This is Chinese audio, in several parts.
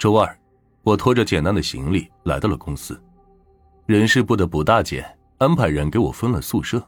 周二，我拖着简单的行李来到了公司。人事部的卜大姐安排人给我分了宿舍，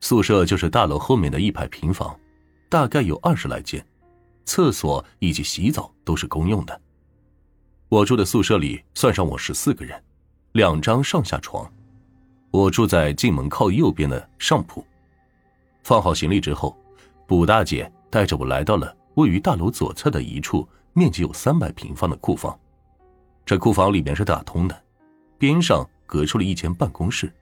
宿舍就是大楼后面的一排平房，大概有二十来间，厕所以及洗澡都是公用的。我住的宿舍里算上我十四个人，两张上下床。我住在进门靠右边的上铺。放好行李之后，卜大姐带着我来到了位于大楼左侧的一处。面积有三百平方的库房，这库房里面是打通的，边上隔出了一间办公室。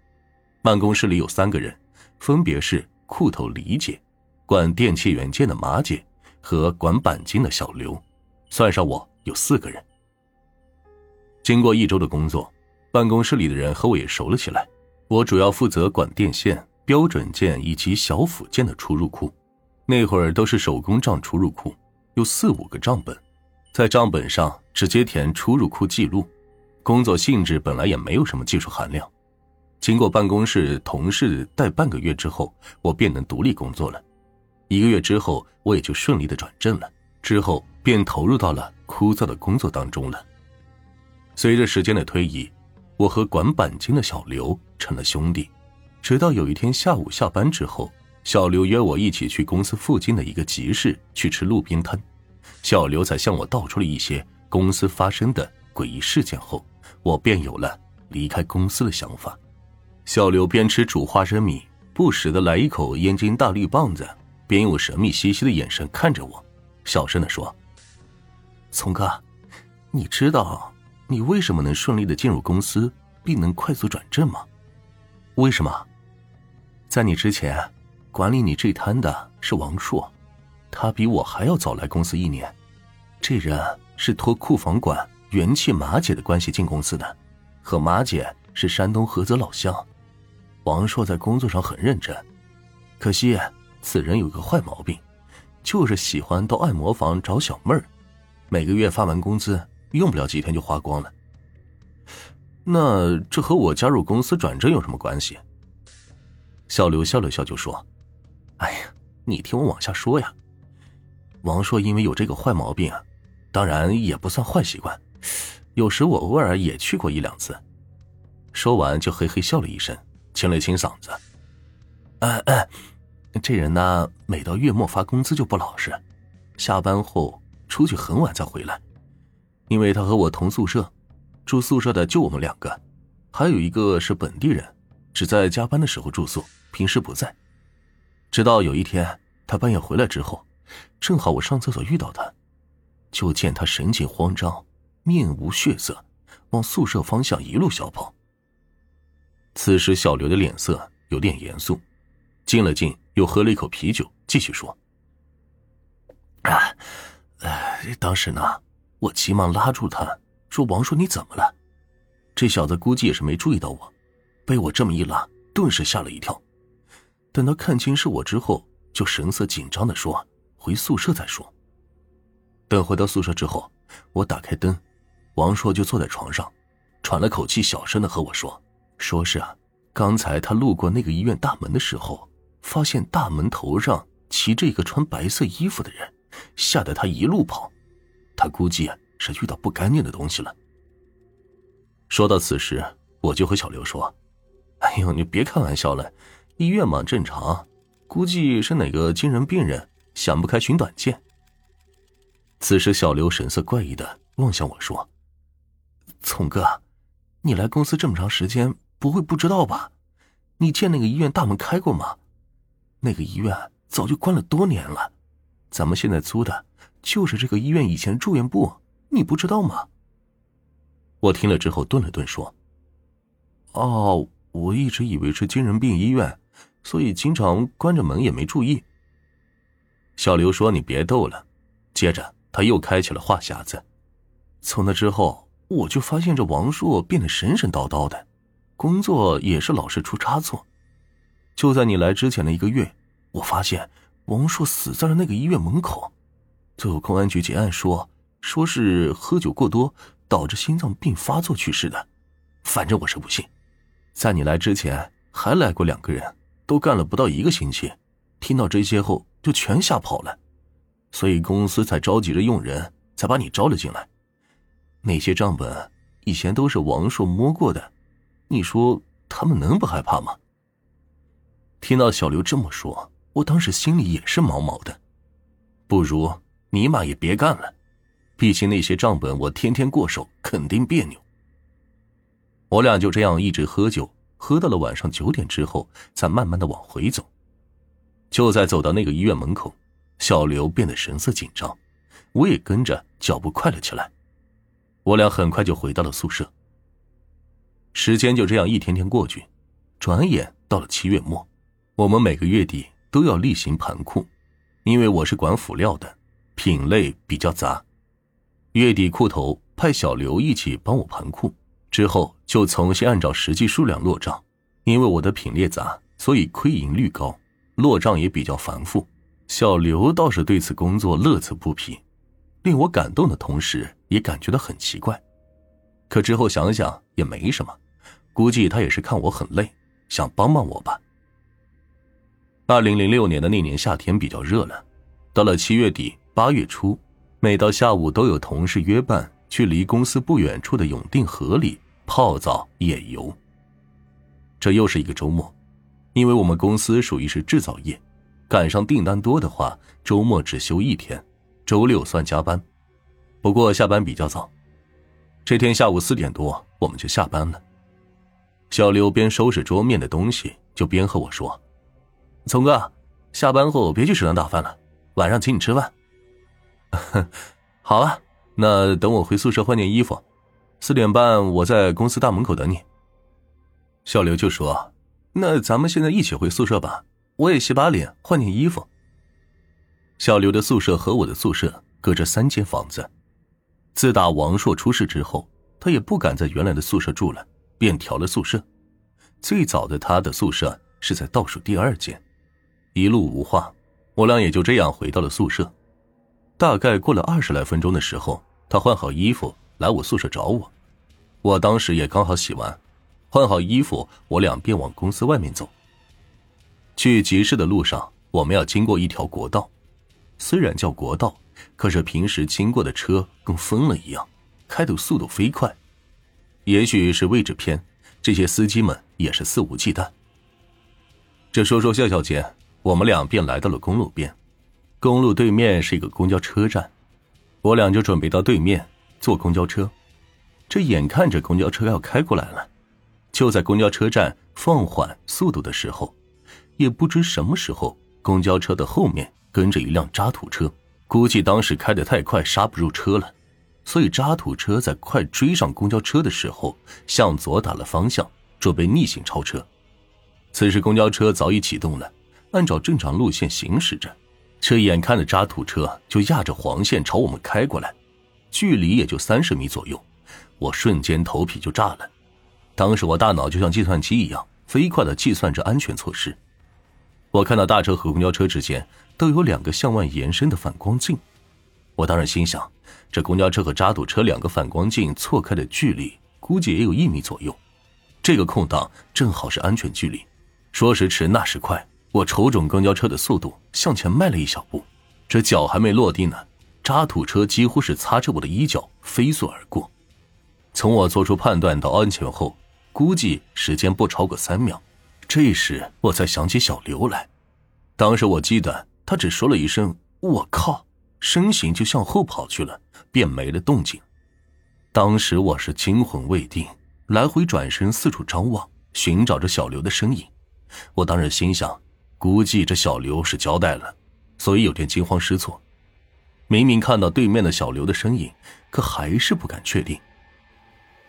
办公室里有三个人，分别是库头李姐、管电器元件的马姐和管钣金的小刘，算上我有四个人。经过一周的工作，办公室里的人和我也熟了起来。我主要负责管电线、标准件以及小辅件的出入库，那会儿都是手工账出入库，有四五个账本。在账本上直接填出入库记录，工作性质本来也没有什么技术含量。经过办公室同事带半个月之后，我便能独立工作了。一个月之后，我也就顺利的转正了。之后便投入到了枯燥的工作当中了。随着时间的推移，我和管钣金的小刘成了兄弟。直到有一天下午下班之后，小刘约我一起去公司附近的一个集市去吃路边摊。小刘才向我道出了一些公司发生的诡异事件后，我便有了离开公司的想法。小刘边吃煮花生米，不时的来一口燕京大绿棒子，边用神秘兮兮的眼神看着我，小声的说：“聪哥，你知道你为什么能顺利的进入公司，并能快速转正吗？为什么？在你之前，管理你这摊的是王硕。”他比我还要早来公司一年，这人是托库房管元气马姐的关系进公司的，和马姐是山东菏泽老乡。王硕在工作上很认真，可惜此人有个坏毛病，就是喜欢到按摩房找小妹儿，每个月发完工资，用不了几天就花光了。那这和我加入公司转正有什么关系？小刘笑了笑就说：“哎呀，你听我往下说呀。”王硕因为有这个坏毛病啊，当然也不算坏习惯。有时我偶尔也去过一两次。说完就嘿嘿笑了一声，清了清嗓子：“嗯嗯，这人呢，每到月末发工资就不老实，下班后出去很晚才回来。因为他和我同宿舍，住宿舍的就我们两个，还有一个是本地人，只在加班的时候住宿，平时不在。直到有一天他半夜回来之后。”正好我上厕所遇到他，就见他神情慌张，面无血色，往宿舍方向一路小跑。此时小刘的脸色有点严肃，静了静，又喝了一口啤酒，继续说：“啊，当时呢，我急忙拉住他，说：‘王叔，你怎么了？’这小子估计也是没注意到我，被我这么一拉，顿时吓了一跳。等他看清是我之后，就神色紧张的说。”回宿舍再说。等回到宿舍之后，我打开灯，王硕就坐在床上，喘了口气，小声的和我说：“说是啊，刚才他路过那个医院大门的时候，发现大门头上骑着一个穿白色衣服的人，吓得他一路跑。他估计是遇到不干净的东西了。”说到此时，我就和小刘说：“哎呦，你别开玩笑了，医院嘛正常，估计是哪个精神病人。”想不开寻短见。此时，小刘神色怪异的望向我说：“聪哥，你来公司这么长时间，不会不知道吧？你见那个医院大门开过吗？那个医院早就关了多年了，咱们现在租的就是这个医院以前住院部，你不知道吗？”我听了之后顿了顿说：“哦，我一直以为是精神病医院，所以经常关着门也没注意。”小刘说：“你别逗了。”接着他又开启了话匣子。从那之后，我就发现这王硕变得神神叨叨的，工作也是老是出差错。就在你来之前的一个月，我发现王硕死在了那个医院门口。最后公安局结案说，说是喝酒过多导致心脏病发作去世的。反正我是不信。在你来之前，还来过两个人，都干了不到一个星期。听到这些后。就全吓跑了，所以公司才着急着用人，才把你招了进来。那些账本以前都是王硕摸过的，你说他们能不害怕吗？听到小刘这么说，我当时心里也是毛毛的。不如尼玛也别干了，毕竟那些账本我天天过手，肯定别扭。我俩就这样一直喝酒，喝到了晚上九点之后，才慢慢的往回走。就在走到那个医院门口，小刘变得神色紧张，我也跟着脚步快了起来。我俩很快就回到了宿舍。时间就这样一天天过去，转眼到了七月末，我们每个月底都要例行盘库，因为我是管辅料的，品类比较杂。月底库头派小刘一起帮我盘库，之后就重新按照实际数量落账。因为我的品类杂，所以亏盈率高，落账也比较繁复。小刘倒是对此工作乐此不疲。令我感动的同时，也感觉到很奇怪。可之后想想也没什么，估计他也是看我很累，想帮帮我吧。二零零六年的那年夏天比较热了，到了七月底八月初，每到下午都有同事约伴去离公司不远处的永定河里泡澡野游。这又是一个周末，因为我们公司属于是制造业，赶上订单多的话，周末只休一天。周六算加班，不过下班比较早。这天下午四点多，我们就下班了。小刘边收拾桌面的东西，就边和我说：“聪哥，下班后别去食堂打饭了，晚上请你吃饭。”“好啊，那等我回宿舍换件衣服，四点半我在公司大门口等你。”小刘就说：“那咱们现在一起回宿舍吧，我也洗把脸，换件衣服。”小刘的宿舍和我的宿舍隔着三间房子。自打王硕出事之后，他也不敢在原来的宿舍住了，便调了宿舍。最早的他的宿舍是在倒数第二间。一路无话，我俩也就这样回到了宿舍。大概过了二十来分钟的时候，他换好衣服来我宿舍找我。我当时也刚好洗完，换好衣服，我俩便往公司外面走。去集市的路上，我们要经过一条国道。虽然叫国道，可是平时经过的车跟疯了一样，开的速度飞快。也许是位置偏，这些司机们也是肆无忌惮。这说说笑笑间，我们俩便来到了公路边。公路对面是一个公交车站，我俩就准备到对面坐公交车。这眼看着公交车要开过来了，就在公交车站放缓速度的时候，也不知什么时候，公交车的后面。跟着一辆渣土车，估计当时开得太快，刹不住车了，所以渣土车在快追上公交车的时候，向左打了方向，准备逆行超车。此时公交车早已启动了，按照正常路线行驶着，这眼看着渣土车就压着黄线朝我们开过来，距离也就三十米左右，我瞬间头皮就炸了。当时我大脑就像计算机一样，飞快的计算着安全措施。我看到大车和公交车之间。都有两个向外延伸的反光镜，我当然心想，这公交车和渣土车两个反光镜错开的距离，估计也有一米左右。这个空档正好是安全距离。说时迟，那时快，我瞅准公交车的速度，向前迈了一小步。这脚还没落地呢，渣土车几乎是擦着我的衣角飞速而过。从我做出判断到安全后，估计时间不超过三秒。这时我才想起小刘来，当时我记得。他只说了一声“我靠”，身形就向后跑去了，便没了动静。当时我是惊魂未定，来回转身四处张望，寻找着小刘的身影。我当时心想，估计这小刘是交代了，所以有点惊慌失措。明明看到对面的小刘的身影，可还是不敢确定。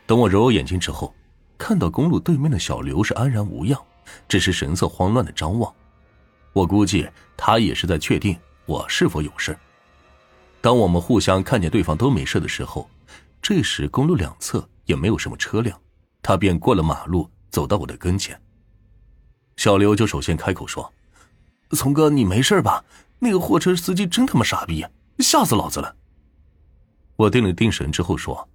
等我揉揉眼睛之后，看到公路对面的小刘是安然无恙，只是神色慌乱的张望。我估计他也是在确定我是否有事。当我们互相看见对方都没事的时候，这时公路两侧也没有什么车辆，他便过了马路，走到我的跟前。小刘就首先开口说：“从哥，你没事吧？那个货车司机真他妈傻逼，吓死老子了。”我定了定神之后说：“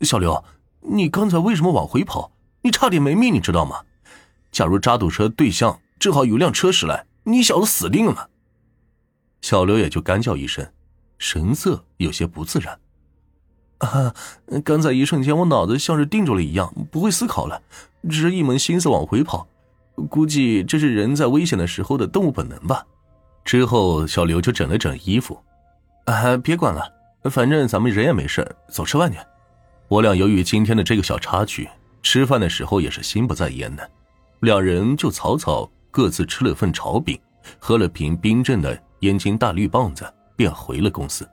小刘，你刚才为什么往回跑？你差点没命，你知道吗？假如渣土车对向正好有辆车驶来。”你小子死定了！小刘也就干叫一声，神色有些不自然。啊，刚才一瞬间我脑子像是定住了一样，不会思考了，只是一门心思往回跑。估计这是人在危险的时候的动物本能吧。之后，小刘就整了整衣服，啊，别管了，反正咱们人也没事，走吃饭去。我俩由于今天的这个小插曲，吃饭的时候也是心不在焉的，两人就草草各自吃了份炒饼，喝了瓶冰镇的燕京大绿棒子，便回了公司。